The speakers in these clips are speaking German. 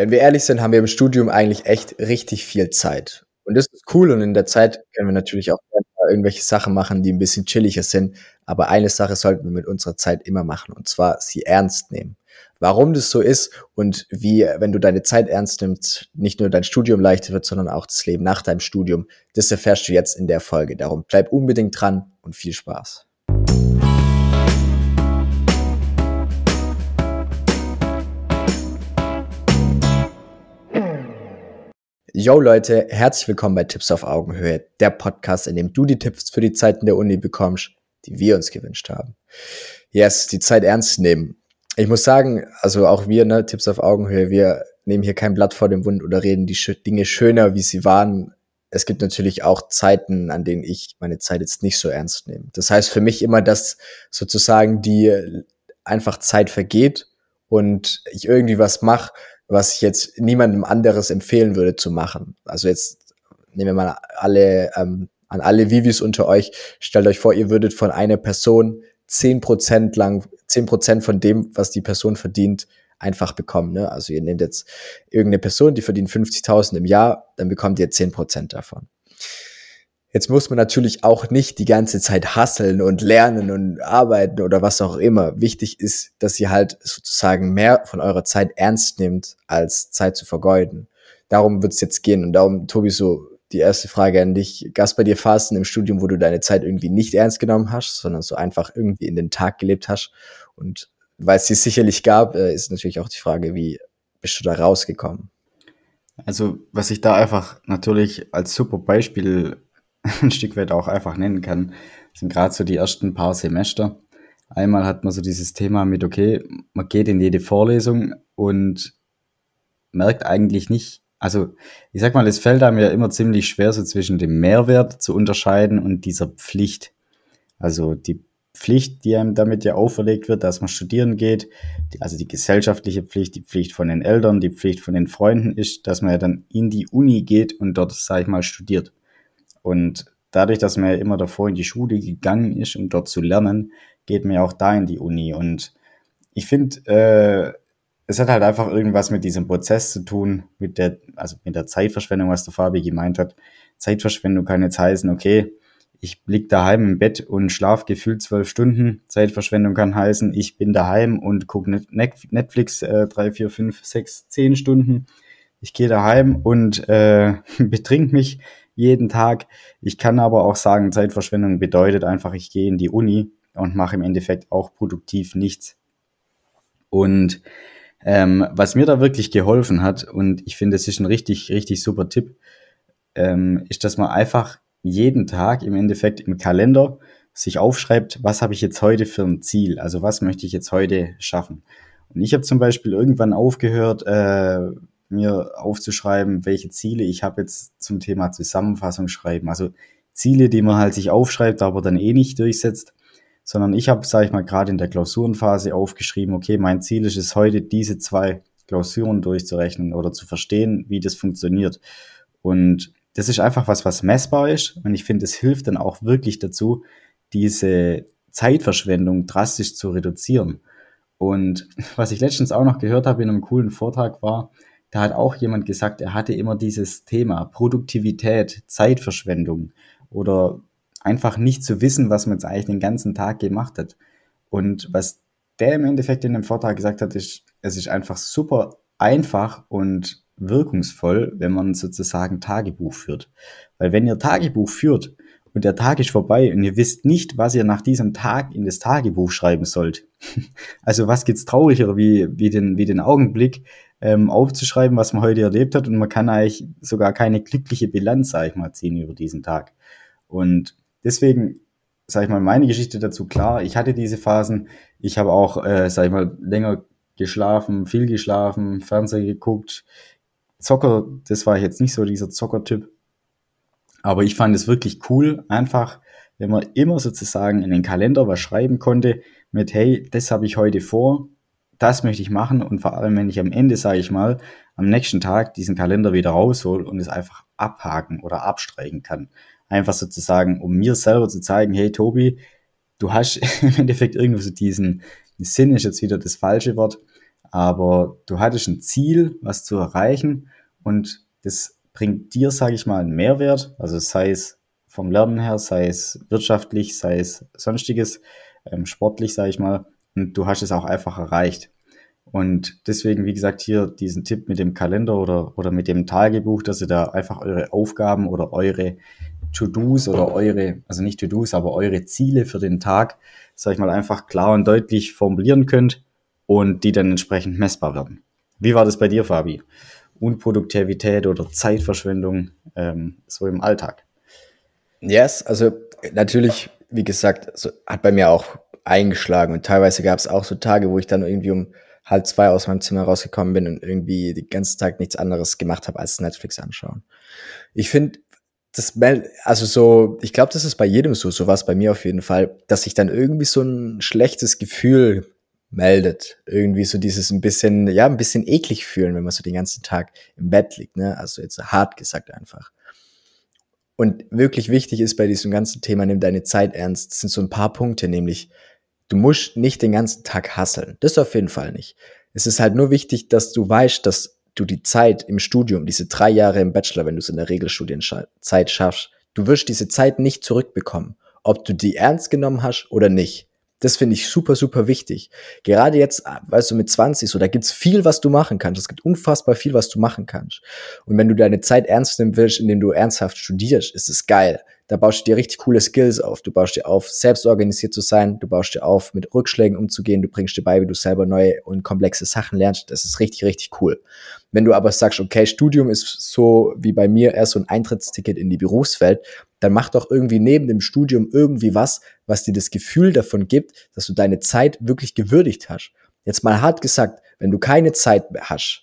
Wenn wir ehrlich sind, haben wir im Studium eigentlich echt richtig viel Zeit. Und das ist cool und in der Zeit können wir natürlich auch irgendwelche Sachen machen, die ein bisschen chilliger sind. Aber eine Sache sollten wir mit unserer Zeit immer machen und zwar sie ernst nehmen. Warum das so ist und wie, wenn du deine Zeit ernst nimmst, nicht nur dein Studium leichter wird, sondern auch das Leben nach deinem Studium, das erfährst du jetzt in der Folge. Darum bleib unbedingt dran und viel Spaß. Yo Leute, herzlich willkommen bei Tipps auf Augenhöhe, der Podcast, in dem du die Tipps für die Zeiten der Uni bekommst, die wir uns gewünscht haben. Yes, die Zeit ernst nehmen. Ich muss sagen, also auch wir, ne, Tipps auf Augenhöhe, wir nehmen hier kein Blatt vor dem Mund oder reden die Dinge schöner, wie sie waren. Es gibt natürlich auch Zeiten, an denen ich meine Zeit jetzt nicht so ernst nehme. Das heißt für mich immer, dass sozusagen die einfach Zeit vergeht und ich irgendwie was mache, was ich jetzt niemandem anderes empfehlen würde zu machen. Also jetzt nehmen wir mal alle, ähm, an alle Vivis unter euch, stellt euch vor, ihr würdet von einer Person zehn Prozent lang, zehn Prozent von dem, was die Person verdient, einfach bekommen. Ne? Also ihr nehmt jetzt irgendeine Person, die verdient 50.000 im Jahr, dann bekommt ihr zehn Prozent davon. Jetzt muss man natürlich auch nicht die ganze Zeit hasseln und lernen und arbeiten oder was auch immer. Wichtig ist, dass ihr halt sozusagen mehr von eurer Zeit ernst nehmt, als Zeit zu vergeuden. Darum wird es jetzt gehen. Und darum, Tobi, so die erste Frage an dich. Gast bei dir Phasen im Studium, wo du deine Zeit irgendwie nicht ernst genommen hast, sondern so einfach irgendwie in den Tag gelebt hast. Und weil es sie sicherlich gab, äh, ist natürlich auch die Frage, wie bist du da rausgekommen? Also, was ich da einfach natürlich als super Beispiel ein Stück weit auch einfach nennen kann, sind gerade so die ersten paar Semester. Einmal hat man so dieses Thema mit, okay, man geht in jede Vorlesung und merkt eigentlich nicht, also ich sag mal, es fällt einem ja immer ziemlich schwer, so zwischen dem Mehrwert zu unterscheiden und dieser Pflicht. Also die Pflicht, die einem damit ja auferlegt wird, dass man studieren geht, also die gesellschaftliche Pflicht, die Pflicht von den Eltern, die Pflicht von den Freunden ist, dass man ja dann in die Uni geht und dort, sag ich mal, studiert. Und dadurch, dass man ja immer davor in die Schule gegangen ist, um dort zu lernen, geht man ja auch da in die Uni. Und ich finde, äh, es hat halt einfach irgendwas mit diesem Prozess zu tun, mit der, also mit der Zeitverschwendung, was der Fabi gemeint hat. Zeitverschwendung kann jetzt heißen, okay, ich lieg daheim im Bett und schlaf gefühlt zwölf Stunden. Zeitverschwendung kann heißen, ich bin daheim und gucke Netflix äh, drei, vier, fünf, sechs, zehn Stunden. Ich gehe daheim und äh, betrink mich jeden Tag. Ich kann aber auch sagen, Zeitverschwendung bedeutet einfach, ich gehe in die Uni und mache im Endeffekt auch produktiv nichts. Und ähm, was mir da wirklich geholfen hat, und ich finde, es ist ein richtig, richtig super Tipp, ähm, ist, dass man einfach jeden Tag im Endeffekt im Kalender sich aufschreibt, was habe ich jetzt heute für ein Ziel, also was möchte ich jetzt heute schaffen. Und ich habe zum Beispiel irgendwann aufgehört, äh, mir aufzuschreiben, welche Ziele ich habe jetzt zum Thema Zusammenfassung schreiben. Also Ziele, die man halt sich aufschreibt, aber dann eh nicht durchsetzt, sondern ich habe, sage ich mal, gerade in der Klausurenphase aufgeschrieben, okay, mein Ziel ist es heute, diese zwei Klausuren durchzurechnen oder zu verstehen, wie das funktioniert. Und das ist einfach was, was messbar ist. Und ich finde, es hilft dann auch wirklich dazu, diese Zeitverschwendung drastisch zu reduzieren. Und was ich letztens auch noch gehört habe in einem coolen Vortrag war, da hat auch jemand gesagt, er hatte immer dieses Thema Produktivität, Zeitverschwendung oder einfach nicht zu wissen, was man jetzt eigentlich den ganzen Tag gemacht hat. Und was der im Endeffekt in dem Vortrag gesagt hat, ist, es ist einfach super einfach und wirkungsvoll, wenn man sozusagen Tagebuch führt. Weil wenn ihr Tagebuch führt und der Tag ist vorbei und ihr wisst nicht, was ihr nach diesem Tag in das Tagebuch schreiben sollt. also was gibt's trauriger wie, wie, den, wie den Augenblick, ähm, aufzuschreiben, was man heute erlebt hat. Und man kann eigentlich sogar keine glückliche Bilanz, sag ich mal, ziehen über diesen Tag. Und deswegen, sag ich mal, meine Geschichte dazu. Klar, ich hatte diese Phasen, ich habe auch, äh, sag ich mal, länger geschlafen, viel geschlafen, Fernsehen geguckt, Zocker, das war ich jetzt nicht so dieser Zockertyp, aber ich fand es wirklich cool, einfach, wenn man immer sozusagen in den Kalender was schreiben konnte mit, hey, das habe ich heute vor, das möchte ich machen und vor allem, wenn ich am Ende, sage ich mal, am nächsten Tag diesen Kalender wieder raushol und es einfach abhaken oder abstreichen kann. Einfach sozusagen, um mir selber zu zeigen, hey Tobi, du hast im Endeffekt irgendwo so diesen, Sinn ist jetzt wieder das falsche Wort, aber du hattest ein Ziel, was zu erreichen und das bringt dir, sage ich mal, einen Mehrwert, also sei es vom Lernen her, sei es wirtschaftlich, sei es sonstiges, ähm, sportlich, sage ich mal, und du hast es auch einfach erreicht. Und deswegen, wie gesagt, hier diesen Tipp mit dem Kalender oder, oder mit dem Tagebuch, dass ihr da einfach eure Aufgaben oder eure To-Dos oder eure, also nicht To-Dos, aber eure Ziele für den Tag, sag ich mal, einfach klar und deutlich formulieren könnt und die dann entsprechend messbar werden. Wie war das bei dir, Fabi? Unproduktivität oder Zeitverschwendung ähm, so im Alltag? Yes, also natürlich, wie gesagt, so, hat bei mir auch eingeschlagen und teilweise gab es auch so Tage, wo ich dann irgendwie um halb zwei aus meinem Zimmer rausgekommen bin und irgendwie den ganzen Tag nichts anderes gemacht habe als Netflix anschauen. Ich finde, das also so, ich glaube, das ist bei jedem so, so war es bei mir auf jeden Fall, dass sich dann irgendwie so ein schlechtes Gefühl meldet. Irgendwie so dieses ein bisschen, ja, ein bisschen eklig fühlen, wenn man so den ganzen Tag im Bett liegt, ne? Also jetzt hart gesagt einfach. Und wirklich wichtig ist bei diesem ganzen Thema, nimm deine Zeit ernst, sind so ein paar Punkte, nämlich du musst nicht den ganzen Tag hasseln. Das auf jeden Fall nicht. Es ist halt nur wichtig, dass du weißt, dass du die Zeit im Studium, diese drei Jahre im Bachelor, wenn du es in der Regelstudienzeit schaffst, du wirst diese Zeit nicht zurückbekommen, ob du die ernst genommen hast oder nicht. Das finde ich super, super wichtig. Gerade jetzt, weißt du, mit 20 so, da gibt's viel, was du machen kannst. Es gibt unfassbar viel, was du machen kannst. Und wenn du deine Zeit ernst nehmen willst, indem du ernsthaft studierst, ist es geil. Da baust du dir richtig coole Skills auf. Du baust dir auf, selbst organisiert zu sein. Du baust dir auf, mit Rückschlägen umzugehen. Du bringst dir bei, wie du selber neue und komplexe Sachen lernst. Das ist richtig, richtig cool. Wenn du aber sagst, okay, Studium ist so wie bei mir erst so ein Eintrittsticket in die Berufswelt, dann mach doch irgendwie neben dem Studium irgendwie was, was dir das Gefühl davon gibt, dass du deine Zeit wirklich gewürdigt hast. Jetzt mal hart gesagt, wenn du keine Zeit mehr hast,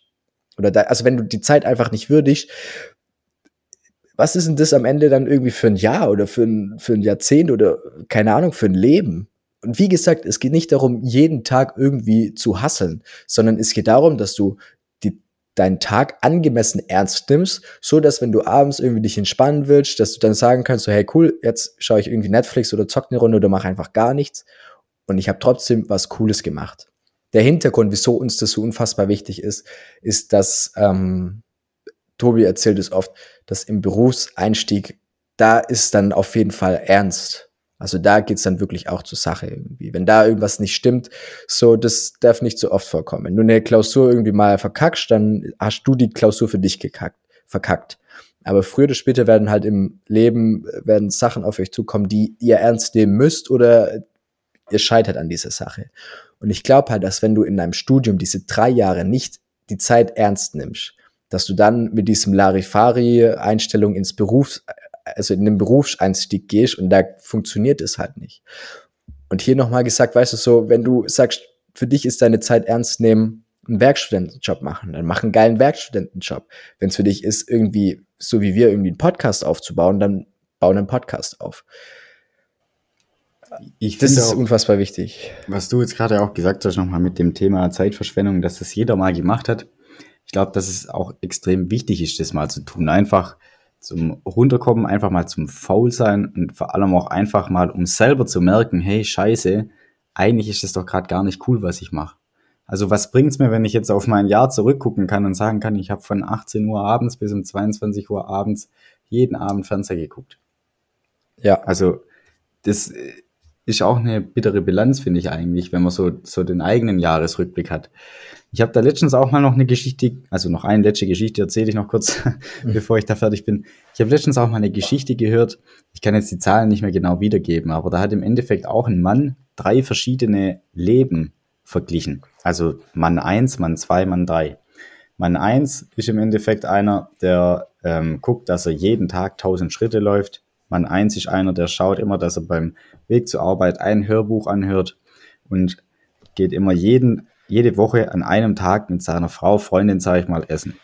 oder da, also wenn du die Zeit einfach nicht würdigst, was ist denn das am Ende dann irgendwie für ein Jahr oder für ein, für ein Jahrzehnt oder keine Ahnung, für ein Leben? Und wie gesagt, es geht nicht darum, jeden Tag irgendwie zu hasseln, sondern es geht darum, dass du die, deinen Tag angemessen ernst nimmst, so dass wenn du abends irgendwie dich entspannen willst, dass du dann sagen kannst, so hey cool, jetzt schaue ich irgendwie Netflix oder zock eine Runde oder mache einfach gar nichts und ich habe trotzdem was Cooles gemacht. Der Hintergrund, wieso uns das so unfassbar wichtig ist, ist, dass ähm, Tobi erzählt es oft, dass im Berufseinstieg, da ist dann auf jeden Fall ernst. Also da geht's dann wirklich auch zur Sache irgendwie. Wenn da irgendwas nicht stimmt, so, das darf nicht so oft vorkommen. Wenn du eine Klausur irgendwie mal verkackst, dann hast du die Klausur für dich gekackt, verkackt. Aber früher oder später werden halt im Leben, werden Sachen auf euch zukommen, die ihr ernst nehmen müsst oder ihr scheitert an dieser Sache. Und ich glaube halt, dass wenn du in deinem Studium diese drei Jahre nicht die Zeit ernst nimmst, dass du dann mit diesem Larifari-Einstellung ins Berufs, also in den Berufseinstieg gehst und da funktioniert es halt nicht. Und hier nochmal gesagt, weißt du so, wenn du sagst, für dich ist deine Zeit ernst nehmen, einen Werkstudentenjob machen, dann mach einen geilen Werkstudentenjob. Wenn es für dich ist, irgendwie, so wie wir, irgendwie einen Podcast aufzubauen, dann bau einen Podcast auf. Ich das ist auch, unfassbar wichtig. Was du jetzt gerade auch gesagt hast, nochmal mit dem Thema Zeitverschwendung, dass das jeder mal gemacht hat ich glaube, dass es auch extrem wichtig ist, das mal zu tun. Einfach zum Runterkommen, einfach mal zum Faul sein und vor allem auch einfach mal, um selber zu merken, hey, scheiße, eigentlich ist das doch gerade gar nicht cool, was ich mache. Also was bringt's mir, wenn ich jetzt auf mein Jahr zurückgucken kann und sagen kann, ich habe von 18 Uhr abends bis um 22 Uhr abends jeden Abend Fernseher geguckt. Ja. Also das ist auch eine bittere Bilanz, finde ich eigentlich, wenn man so, so den eigenen Jahresrückblick hat. Ich habe da letztens auch mal noch eine Geschichte, also noch eine letzte Geschichte erzähle ich noch kurz, mhm. bevor ich da fertig bin. Ich habe letztens auch mal eine Geschichte gehört. Ich kann jetzt die Zahlen nicht mehr genau wiedergeben, aber da hat im Endeffekt auch ein Mann drei verschiedene Leben verglichen. Also Mann eins, Mann zwei, Mann drei. Mann eins ist im Endeffekt einer, der ähm, guckt, dass er jeden Tag 1000 Schritte läuft. Mann eins ist einer, der schaut immer, dass er beim Weg zur Arbeit ein Hörbuch anhört und geht immer jeden jede Woche an einem Tag mit seiner Frau, Freundin, sage ich mal, essen.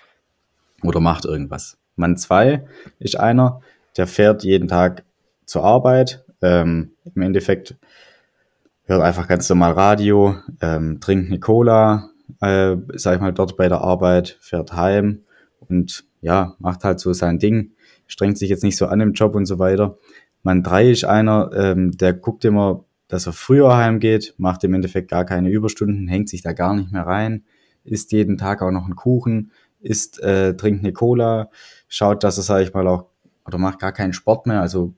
Oder macht irgendwas. Mann zwei ist einer, der fährt jeden Tag zur Arbeit, ähm, im Endeffekt hört einfach ganz normal Radio, ähm, trinkt eine Cola, äh, sag ich mal, dort bei der Arbeit, fährt heim und ja, macht halt so sein Ding, strengt sich jetzt nicht so an im Job und so weiter. Mann drei ist einer, ähm, der guckt immer dass er früher heimgeht, macht im Endeffekt gar keine Überstunden, hängt sich da gar nicht mehr rein, isst jeden Tag auch noch einen Kuchen, isst, äh, trinkt eine Cola, schaut, dass er, sage ich mal, auch, oder macht gar keinen Sport mehr, also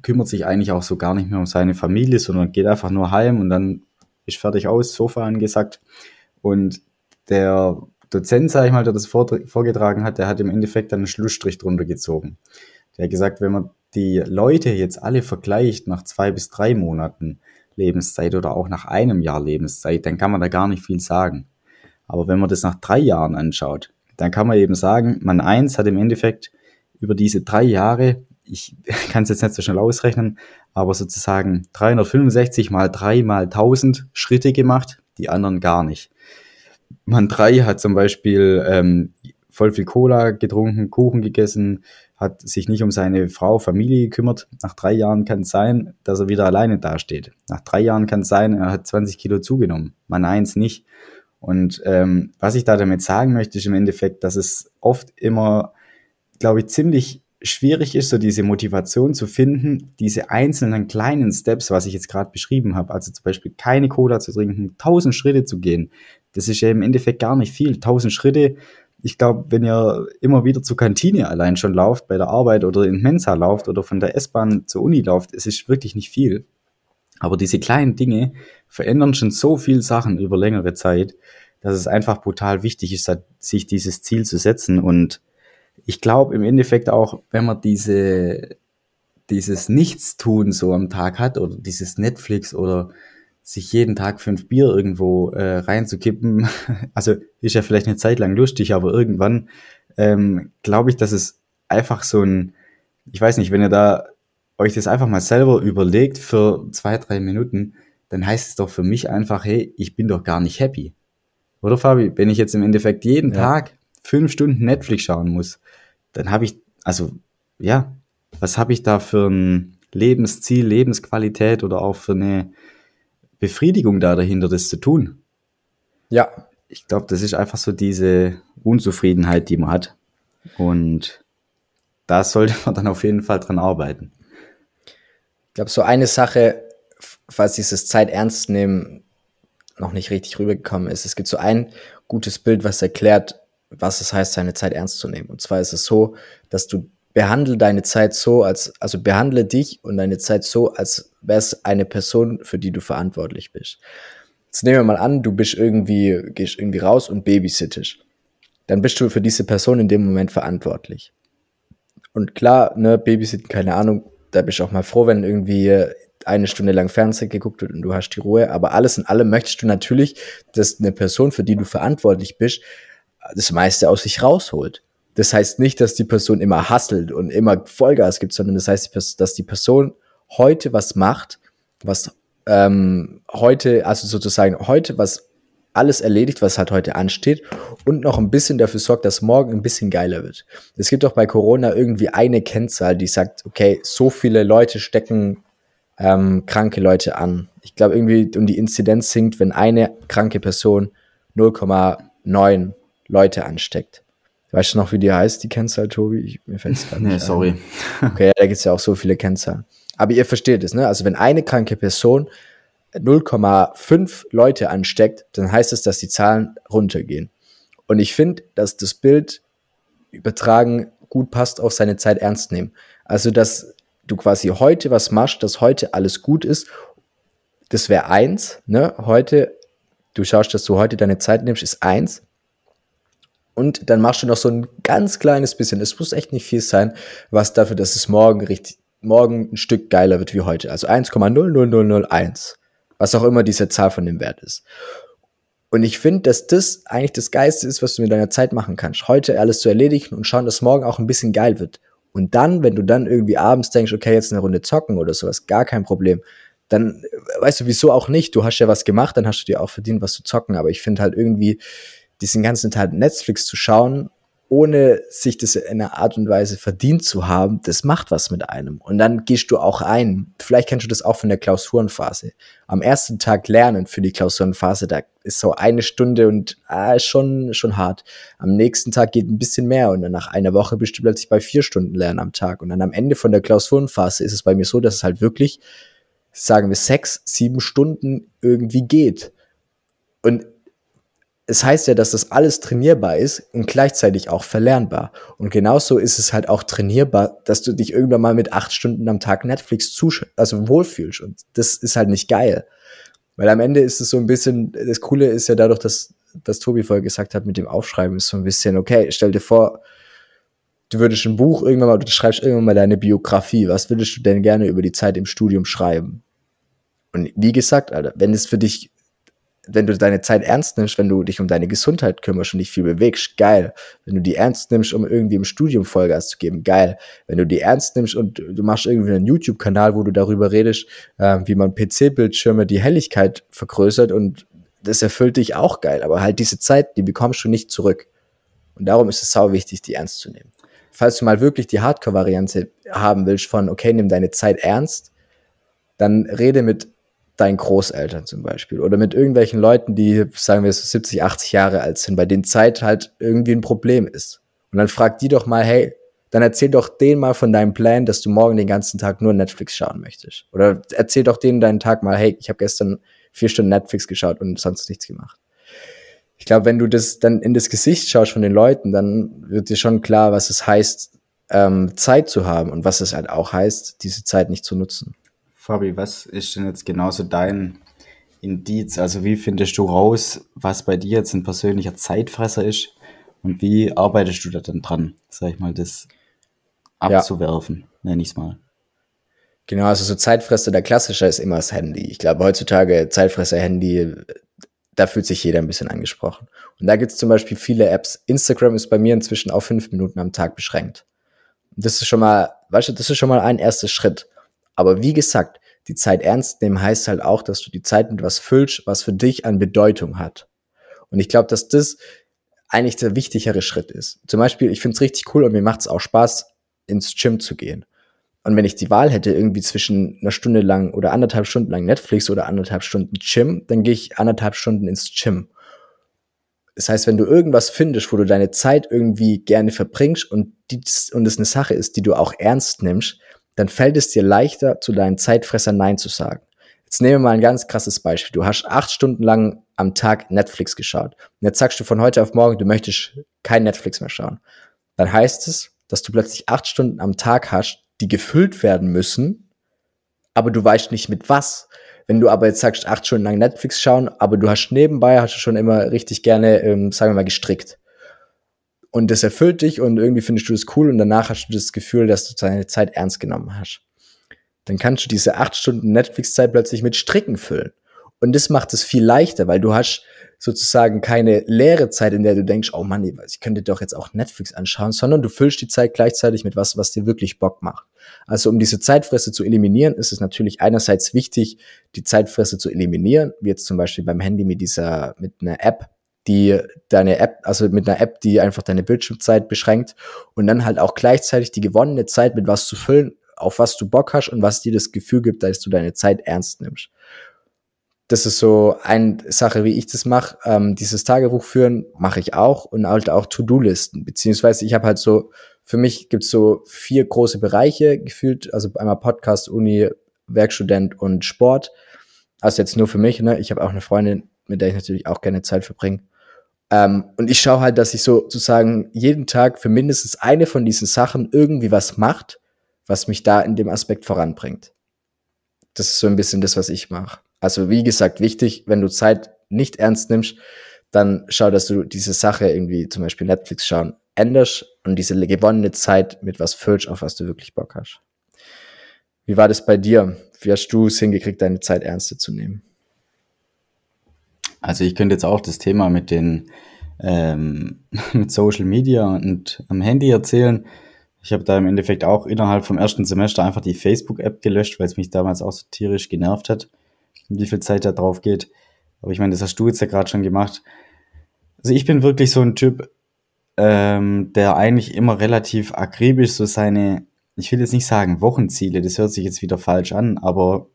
kümmert sich eigentlich auch so gar nicht mehr um seine Familie, sondern geht einfach nur heim und dann ist fertig aus, Sofa angesagt. Und der Dozent, sage ich mal, der das vorgetragen hat, der hat im Endeffekt dann einen Schlussstrich drunter gezogen. Der hat gesagt, wenn man die Leute jetzt alle vergleicht nach zwei bis drei Monaten Lebenszeit oder auch nach einem Jahr Lebenszeit, dann kann man da gar nicht viel sagen. Aber wenn man das nach drei Jahren anschaut, dann kann man eben sagen, man eins hat im Endeffekt über diese drei Jahre, ich kann es jetzt nicht so schnell ausrechnen, aber sozusagen 365 mal 3 mal 1000 Schritte gemacht, die anderen gar nicht. Man drei hat zum Beispiel ähm, voll viel Cola getrunken, Kuchen gegessen, hat sich nicht um seine Frau, Familie gekümmert. Nach drei Jahren kann es sein, dass er wieder alleine dasteht. Nach drei Jahren kann es sein, er hat 20 Kilo zugenommen. Man eins nicht. Und ähm, was ich da damit sagen möchte, ist im Endeffekt, dass es oft immer, glaube ich, ziemlich schwierig ist, so diese Motivation zu finden, diese einzelnen kleinen Steps, was ich jetzt gerade beschrieben habe, also zum Beispiel keine Cola zu trinken, tausend Schritte zu gehen, das ist ja im Endeffekt gar nicht viel. Tausend Schritte, ich glaube, wenn ihr immer wieder zur Kantine allein schon lauft, bei der Arbeit oder in Mensa lauft oder von der S-Bahn zur Uni lauft, es ist wirklich nicht viel. Aber diese kleinen Dinge verändern schon so viel Sachen über längere Zeit, dass es einfach brutal wichtig ist, sich dieses Ziel zu setzen. Und ich glaube im Endeffekt auch, wenn man diese, dieses Nichtstun so am Tag hat oder dieses Netflix oder sich jeden Tag fünf Bier irgendwo äh, reinzukippen, also ist ja vielleicht eine Zeit lang lustig, aber irgendwann ähm, glaube ich, dass es einfach so ein, ich weiß nicht, wenn ihr da euch das einfach mal selber überlegt für zwei, drei Minuten, dann heißt es doch für mich einfach, hey, ich bin doch gar nicht happy. Oder Fabi, wenn ich jetzt im Endeffekt jeden ja. Tag fünf Stunden Netflix schauen muss, dann habe ich, also ja, was habe ich da für ein Lebensziel, Lebensqualität oder auch für eine Befriedigung da dahinter, das zu tun? Ja. Ich glaube, das ist einfach so diese Unzufriedenheit, die man hat. Und da sollte man dann auf jeden Fall dran arbeiten. Ich glaube, so eine Sache, falls dieses Zeit ernst nehmen noch nicht richtig rübergekommen ist. Es gibt so ein gutes Bild, was erklärt, was es heißt, seine Zeit ernst zu nehmen. Und zwar ist es so, dass du behandle deine Zeit so, als, also behandle dich und deine Zeit so, als wäre es eine Person, für die du verantwortlich bist. Jetzt nehmen wir mal an, du bist irgendwie, gehst irgendwie raus und babysittest. Dann bist du für diese Person in dem Moment verantwortlich. Und klar, ne, Babysitten, keine Ahnung, da bist du auch mal froh, wenn irgendwie eine Stunde lang Fernsehen geguckt wird und du hast die Ruhe. Aber alles in allem möchtest du natürlich, dass eine Person, für die du verantwortlich bist, das meiste aus sich rausholt. Das heißt nicht, dass die Person immer hasselt und immer Vollgas gibt, sondern das heißt, dass die Person heute was macht, was ähm, heute, also sozusagen heute was alles erledigt, was halt heute ansteht und noch ein bisschen dafür sorgt, dass morgen ein bisschen geiler wird. Es gibt auch bei Corona irgendwie eine Kennzahl, die sagt, okay, so viele Leute stecken ähm, kranke Leute an. Ich glaube irgendwie, und die Inzidenz sinkt, wenn eine kranke Person 0,9 Leute ansteckt. Weißt du noch, wie die heißt, die Kennzahl, Tobi? Ich, mir fällt es gar nicht Nee, sorry. Okay, da gibt es ja auch so viele Kennzahlen. Aber ihr versteht es, ne? Also wenn eine kranke Person 0,5 Leute ansteckt, dann heißt es, dass die Zahlen runtergehen. Und ich finde, dass das Bild übertragen gut passt auf seine Zeit ernst nehmen. Also, dass du quasi heute was machst, dass heute alles gut ist, das wäre eins, ne? Heute, du schaust, dass du heute deine Zeit nimmst, ist eins. Und dann machst du noch so ein ganz kleines bisschen, es muss echt nicht viel sein, was dafür, dass es morgen richtig, morgen ein Stück geiler wird wie heute. Also 1,00001. Was auch immer diese Zahl von dem Wert ist. Und ich finde, dass das eigentlich das Geiste ist, was du mit deiner Zeit machen kannst. Heute alles zu erledigen und schauen, dass morgen auch ein bisschen geil wird. Und dann, wenn du dann irgendwie abends denkst, okay, jetzt eine Runde zocken oder sowas, gar kein Problem. Dann weißt du, wieso auch nicht? Du hast ja was gemacht, dann hast du dir auch verdient, was zu zocken. Aber ich finde halt irgendwie, diesen ganzen Tag Netflix zu schauen, ohne sich das in einer Art und Weise verdient zu haben, das macht was mit einem. Und dann gehst du auch ein. Vielleicht kennst du das auch von der Klausurenphase. Am ersten Tag lernen für die Klausurenphase, da ist so eine Stunde und ah, schon, schon hart. Am nächsten Tag geht ein bisschen mehr und dann nach einer Woche bist du plötzlich bei vier Stunden Lernen am Tag. Und dann am Ende von der Klausurenphase ist es bei mir so, dass es halt wirklich, sagen wir, sechs, sieben Stunden irgendwie geht. Und es heißt ja, dass das alles trainierbar ist und gleichzeitig auch verlernbar. Und genauso ist es halt auch trainierbar, dass du dich irgendwann mal mit acht Stunden am Tag Netflix zusch also wohlfühlst. Und das ist halt nicht geil. Weil am Ende ist es so ein bisschen, das Coole ist ja dadurch, dass, dass Tobi vorher gesagt hat, mit dem Aufschreiben ist so ein bisschen, okay, stell dir vor, du würdest ein Buch irgendwann mal, du schreibst irgendwann mal deine Biografie. Was würdest du denn gerne über die Zeit im Studium schreiben? Und wie gesagt, Alter, wenn es für dich wenn du deine Zeit ernst nimmst, wenn du dich um deine Gesundheit kümmerst und dich viel bewegst, geil. Wenn du die ernst nimmst, um irgendwie im Studium Vollgas zu geben, geil. Wenn du die ernst nimmst und du machst irgendwie einen YouTube-Kanal, wo du darüber redest, äh, wie man PC-Bildschirme die Helligkeit vergrößert und das erfüllt dich auch geil. Aber halt diese Zeit, die bekommst du nicht zurück. Und darum ist es sau wichtig, die ernst zu nehmen. Falls du mal wirklich die Hardcore-Variante haben willst von, okay, nimm deine Zeit ernst, dann rede mit deinen Großeltern zum Beispiel oder mit irgendwelchen Leuten, die, sagen wir, so 70, 80 Jahre alt sind, bei denen Zeit halt irgendwie ein Problem ist. Und dann frag die doch mal, hey, dann erzähl doch denen mal von deinem Plan, dass du morgen den ganzen Tag nur Netflix schauen möchtest. Oder erzähl doch denen deinen Tag mal, hey, ich habe gestern vier Stunden Netflix geschaut und sonst nichts gemacht. Ich glaube, wenn du das dann in das Gesicht schaust von den Leuten, dann wird dir schon klar, was es heißt, ähm, Zeit zu haben und was es halt auch heißt, diese Zeit nicht zu nutzen. Fabi, was ist denn jetzt genauso dein Indiz? Also wie findest du raus, was bei dir jetzt ein persönlicher Zeitfresser ist und wie arbeitest du da dann dran, sag ich mal, das abzuwerfen, ja. nenne ich es mal. Genau, also so Zeitfresser, der klassische ist immer das Handy. Ich glaube, heutzutage Zeitfresser-Handy, da fühlt sich jeder ein bisschen angesprochen. Und da gibt es zum Beispiel viele Apps. Instagram ist bei mir inzwischen auf fünf Minuten am Tag beschränkt. Das ist schon mal, weißt du, das ist schon mal ein erster Schritt. Aber wie gesagt, die Zeit ernst nehmen heißt halt auch, dass du die Zeit mit was füllst, was für dich an Bedeutung hat. Und ich glaube, dass das eigentlich der wichtigere Schritt ist. Zum Beispiel, ich finde es richtig cool und mir macht es auch Spaß, ins Gym zu gehen. Und wenn ich die Wahl hätte, irgendwie zwischen einer Stunde lang oder anderthalb Stunden lang Netflix oder anderthalb Stunden Gym, dann gehe ich anderthalb Stunden ins Gym. Das heißt, wenn du irgendwas findest, wo du deine Zeit irgendwie gerne verbringst und, die, und es eine Sache ist, die du auch ernst nimmst, dann fällt es dir leichter, zu deinen Zeitfressern Nein zu sagen. Jetzt nehmen wir mal ein ganz krasses Beispiel. Du hast acht Stunden lang am Tag Netflix geschaut. Und jetzt sagst du von heute auf morgen, du möchtest kein Netflix mehr schauen. Dann heißt es, dass du plötzlich acht Stunden am Tag hast, die gefüllt werden müssen, aber du weißt nicht mit was. Wenn du aber jetzt sagst, acht Stunden lang Netflix schauen, aber du hast nebenbei, hast du schon immer richtig gerne, ähm, sagen wir mal, gestrickt und das erfüllt dich und irgendwie findest du es cool und danach hast du das Gefühl, dass du deine Zeit ernst genommen hast. Dann kannst du diese acht Stunden Netflix-Zeit plötzlich mit Stricken füllen. Und das macht es viel leichter, weil du hast sozusagen keine leere Zeit, in der du denkst, oh Mann, ich könnte doch jetzt auch Netflix anschauen, sondern du füllst die Zeit gleichzeitig mit was, was dir wirklich Bock macht. Also um diese Zeitfresse zu eliminieren, ist es natürlich einerseits wichtig, die Zeitfresse zu eliminieren, wie jetzt zum Beispiel beim Handy mit dieser, mit einer App, die deine App, also mit einer App, die einfach deine Bildschirmzeit beschränkt und dann halt auch gleichzeitig die gewonnene Zeit mit was zu füllen, auf was du Bock hast und was dir das Gefühl gibt, dass du deine Zeit ernst nimmst. Das ist so eine Sache, wie ich das mache. Ähm, dieses Tagebuch führen mache ich auch und halt auch To-Do-Listen. Beziehungsweise ich habe halt so, für mich gibt's so vier große Bereiche gefühlt, also einmal Podcast, Uni, Werkstudent und Sport. Also jetzt nur für mich, ne? Ich habe auch eine Freundin, mit der ich natürlich auch gerne Zeit verbringe. Ähm, und ich schaue halt, dass ich sozusagen jeden Tag für mindestens eine von diesen Sachen irgendwie was macht, was mich da in dem Aspekt voranbringt. Das ist so ein bisschen das, was ich mache. Also wie gesagt, wichtig, wenn du Zeit nicht ernst nimmst, dann schau, dass du diese Sache irgendwie, zum Beispiel Netflix schauen, änderst und diese gewonnene Zeit mit was füllst, auf was du wirklich Bock hast. Wie war das bei dir? Wie hast du es hingekriegt, deine Zeit ernster zu nehmen? Also ich könnte jetzt auch das Thema mit den ähm, mit Social Media und am Handy erzählen. Ich habe da im Endeffekt auch innerhalb vom ersten Semester einfach die Facebook-App gelöscht, weil es mich damals auch so tierisch genervt hat, wie viel Zeit da drauf geht. Aber ich meine, das hast du jetzt ja gerade schon gemacht. Also ich bin wirklich so ein Typ, ähm, der eigentlich immer relativ akribisch so seine, ich will jetzt nicht sagen Wochenziele, das hört sich jetzt wieder falsch an, aber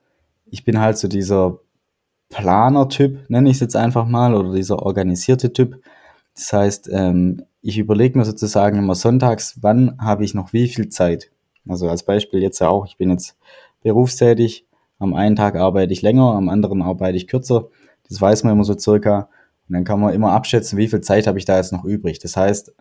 ich bin halt so dieser Planer-Typ, nenne ich es jetzt einfach mal, oder dieser organisierte Typ. Das heißt, ähm, ich überlege mir sozusagen immer sonntags, wann habe ich noch wie viel Zeit. Also als Beispiel jetzt ja auch, ich bin jetzt berufstätig, am einen Tag arbeite ich länger, am anderen arbeite ich kürzer. Das weiß man immer so circa. Und dann kann man immer abschätzen, wie viel Zeit habe ich da jetzt noch übrig. Das heißt,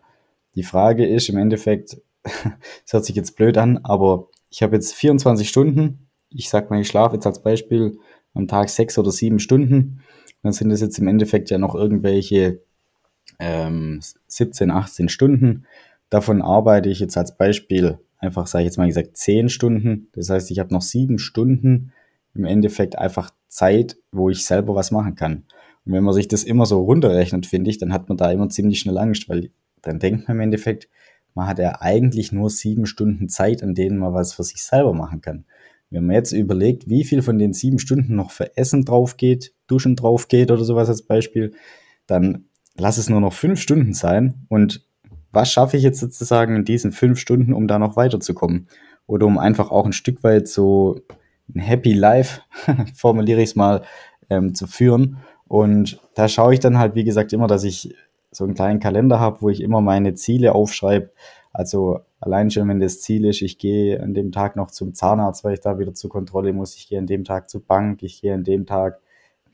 die Frage ist im Endeffekt, es hört sich jetzt blöd an, aber ich habe jetzt 24 Stunden. Ich sag mal, ich schlafe jetzt als Beispiel am Tag sechs oder sieben Stunden. Dann sind es jetzt im Endeffekt ja noch irgendwelche ähm, 17, 18 Stunden. Davon arbeite ich jetzt als Beispiel einfach, sage ich jetzt mal gesagt, 10 Stunden. Das heißt, ich habe noch sieben Stunden im Endeffekt einfach Zeit, wo ich selber was machen kann. Und wenn man sich das immer so runterrechnet, finde ich, dann hat man da immer ziemlich schnell Angst, weil dann denkt man im Endeffekt, man hat ja eigentlich nur sieben Stunden Zeit, an denen man was für sich selber machen kann. Wenn man jetzt überlegt, wie viel von den sieben Stunden noch für Essen drauf geht, Duschen drauf geht oder sowas als Beispiel, dann lass es nur noch fünf Stunden sein. Und was schaffe ich jetzt sozusagen in diesen fünf Stunden, um da noch weiterzukommen? Oder um einfach auch ein Stück weit so ein Happy Life, formuliere ich es mal, ähm, zu führen. Und da schaue ich dann halt, wie gesagt, immer, dass ich so einen kleinen Kalender habe, wo ich immer meine Ziele aufschreibe. Also allein schon, wenn das Ziel ist, ich gehe an dem Tag noch zum Zahnarzt, weil ich da wieder zur Kontrolle muss, ich gehe an dem Tag zur Bank, ich gehe an dem Tag,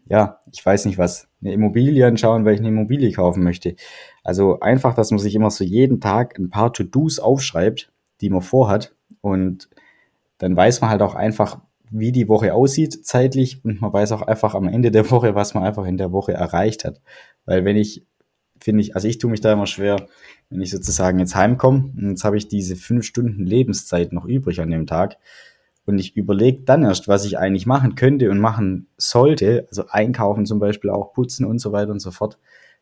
ja, ich weiß nicht was, eine Immobilie anschauen, weil ich eine Immobilie kaufen möchte. Also einfach, dass man sich immer so jeden Tag ein paar To-Dos aufschreibt, die man vorhat und dann weiß man halt auch einfach, wie die Woche aussieht zeitlich und man weiß auch einfach am Ende der Woche, was man einfach in der Woche erreicht hat. Weil wenn ich finde ich, also ich tue mich da immer schwer, wenn ich sozusagen jetzt heimkomme. Und jetzt habe ich diese fünf Stunden Lebenszeit noch übrig an dem Tag. Und ich überlege dann erst, was ich eigentlich machen könnte und machen sollte, also einkaufen zum Beispiel, auch putzen und so weiter und so fort,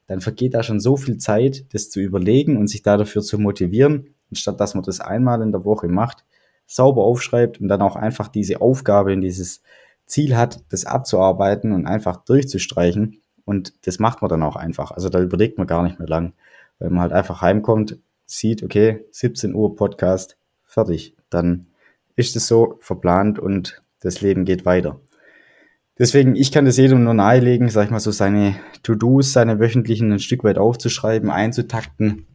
dann vergeht da schon so viel Zeit, das zu überlegen und sich da dafür zu motivieren, anstatt dass man das einmal in der Woche macht, sauber aufschreibt und dann auch einfach diese Aufgabe und dieses Ziel hat, das abzuarbeiten und einfach durchzustreichen, und das macht man dann auch einfach. Also da überlegt man gar nicht mehr lang. Weil man halt einfach heimkommt, sieht, okay, 17 Uhr Podcast, fertig. Dann ist es so verplant und das Leben geht weiter. Deswegen, ich kann das jedem nur nahelegen, sag ich mal so, seine To-Dos, seine wöchentlichen ein Stück weit aufzuschreiben, einzutakten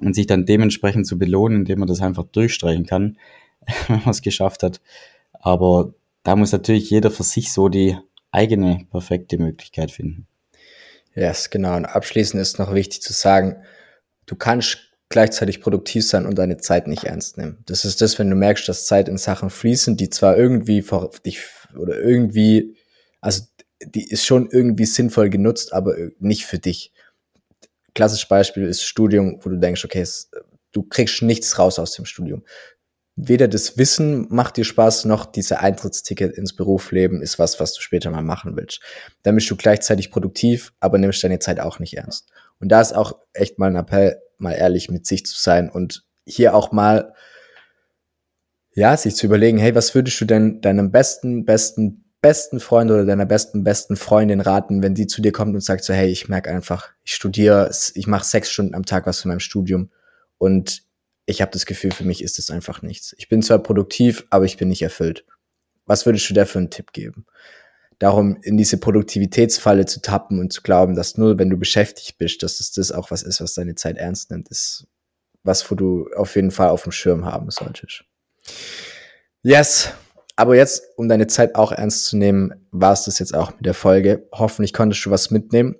und sich dann dementsprechend zu belohnen, indem man das einfach durchstreichen kann, wenn man es geschafft hat. Aber da muss natürlich jeder für sich so die eigene perfekte Möglichkeit finden. Yes, genau. Und abschließend ist noch wichtig zu sagen, du kannst gleichzeitig produktiv sein und deine Zeit nicht ernst nehmen. Das ist das, wenn du merkst, dass Zeit in Sachen fließen, die zwar irgendwie vor dich oder irgendwie, also die ist schon irgendwie sinnvoll genutzt, aber nicht für dich. Klassisches Beispiel ist Studium, wo du denkst, okay, du kriegst nichts raus aus dem Studium weder das Wissen macht dir Spaß, noch diese Eintrittsticket ins Berufsleben ist was, was du später mal machen willst. Dann bist du gleichzeitig produktiv, aber nimmst deine Zeit auch nicht ernst. Und da ist auch echt mal ein Appell, mal ehrlich mit sich zu sein und hier auch mal, ja, sich zu überlegen, hey, was würdest du denn deinem besten, besten, besten Freund oder deiner besten, besten Freundin raten, wenn die zu dir kommt und sagt so, hey, ich merke einfach, ich studiere, ich mache sechs Stunden am Tag was für meinem Studium und ich habe das Gefühl, für mich ist es einfach nichts. Ich bin zwar produktiv, aber ich bin nicht erfüllt. Was würdest du da für einen Tipp geben? Darum, in diese Produktivitätsfalle zu tappen und zu glauben, dass nur wenn du beschäftigt bist, dass es das auch was ist, was deine Zeit ernst nimmt, ist was, wo du auf jeden Fall auf dem Schirm haben solltest. Yes. Aber jetzt, um deine Zeit auch ernst zu nehmen, war es das jetzt auch mit der Folge. Hoffentlich konntest du was mitnehmen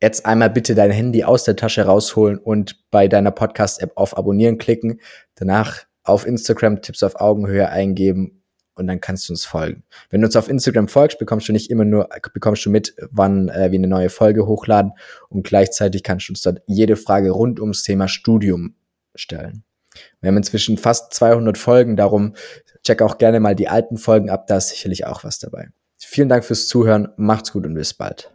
jetzt einmal bitte dein Handy aus der Tasche rausholen und bei deiner Podcast-App auf Abonnieren klicken. Danach auf Instagram Tipps auf Augenhöhe eingeben und dann kannst du uns folgen. Wenn du uns auf Instagram folgst, bekommst du nicht immer nur, bekommst du mit, wann äh, wir eine neue Folge hochladen und gleichzeitig kannst du uns dort jede Frage rund ums Thema Studium stellen. Wir haben inzwischen fast 200 Folgen, darum check auch gerne mal die alten Folgen ab, da ist sicherlich auch was dabei. Vielen Dank fürs Zuhören, macht's gut und bis bald.